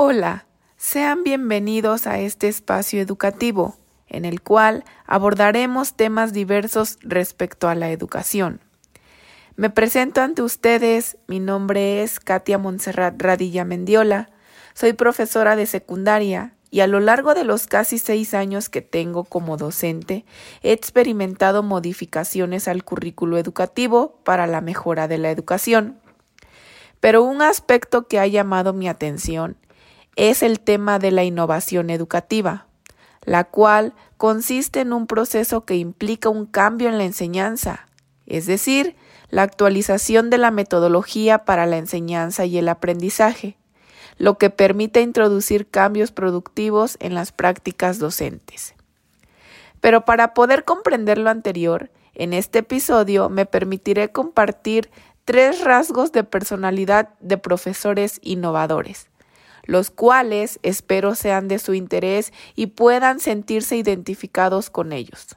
Hola, sean bienvenidos a este espacio educativo, en el cual abordaremos temas diversos respecto a la educación. Me presento ante ustedes, mi nombre es Katia Montserrat Radilla Mendiola, soy profesora de secundaria y a lo largo de los casi seis años que tengo como docente, he experimentado modificaciones al currículo educativo para la mejora de la educación. Pero un aspecto que ha llamado mi atención es el tema de la innovación educativa, la cual consiste en un proceso que implica un cambio en la enseñanza, es decir, la actualización de la metodología para la enseñanza y el aprendizaje, lo que permite introducir cambios productivos en las prácticas docentes. Pero para poder comprender lo anterior, en este episodio me permitiré compartir tres rasgos de personalidad de profesores innovadores, los cuales espero sean de su interés y puedan sentirse identificados con ellos.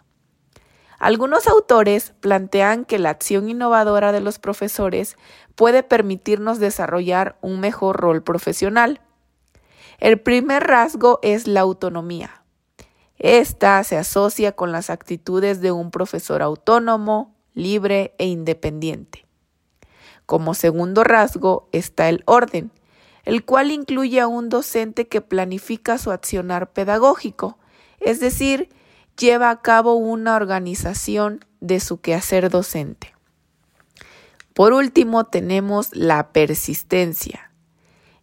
Algunos autores plantean que la acción innovadora de los profesores puede permitirnos desarrollar un mejor rol profesional. El primer rasgo es la autonomía. Esta se asocia con las actitudes de un profesor autónomo, libre e independiente. Como segundo rasgo está el orden, el cual incluye a un docente que planifica su accionar pedagógico, es decir, lleva a cabo una organización de su quehacer docente. Por último, tenemos la persistencia,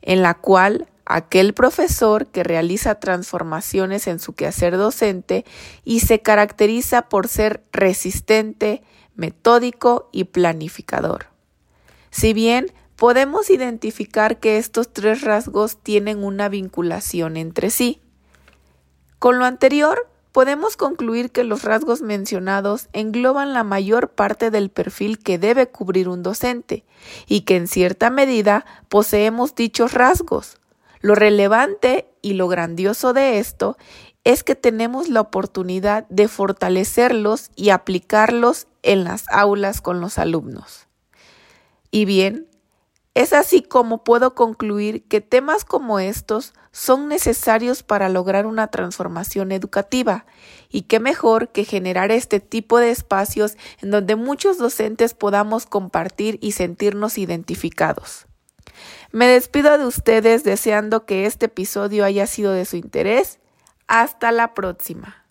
en la cual aquel profesor que realiza transformaciones en su quehacer docente y se caracteriza por ser resistente, metódico y planificador. Si bien podemos identificar que estos tres rasgos tienen una vinculación entre sí. Con lo anterior, podemos concluir que los rasgos mencionados engloban la mayor parte del perfil que debe cubrir un docente y que en cierta medida poseemos dichos rasgos. Lo relevante y lo grandioso de esto es que tenemos la oportunidad de fortalecerlos y aplicarlos en las aulas con los alumnos. Y bien, es así como puedo concluir que temas como estos son necesarios para lograr una transformación educativa y qué mejor que generar este tipo de espacios en donde muchos docentes podamos compartir y sentirnos identificados. Me despido de ustedes deseando que este episodio haya sido de su interés. Hasta la próxima.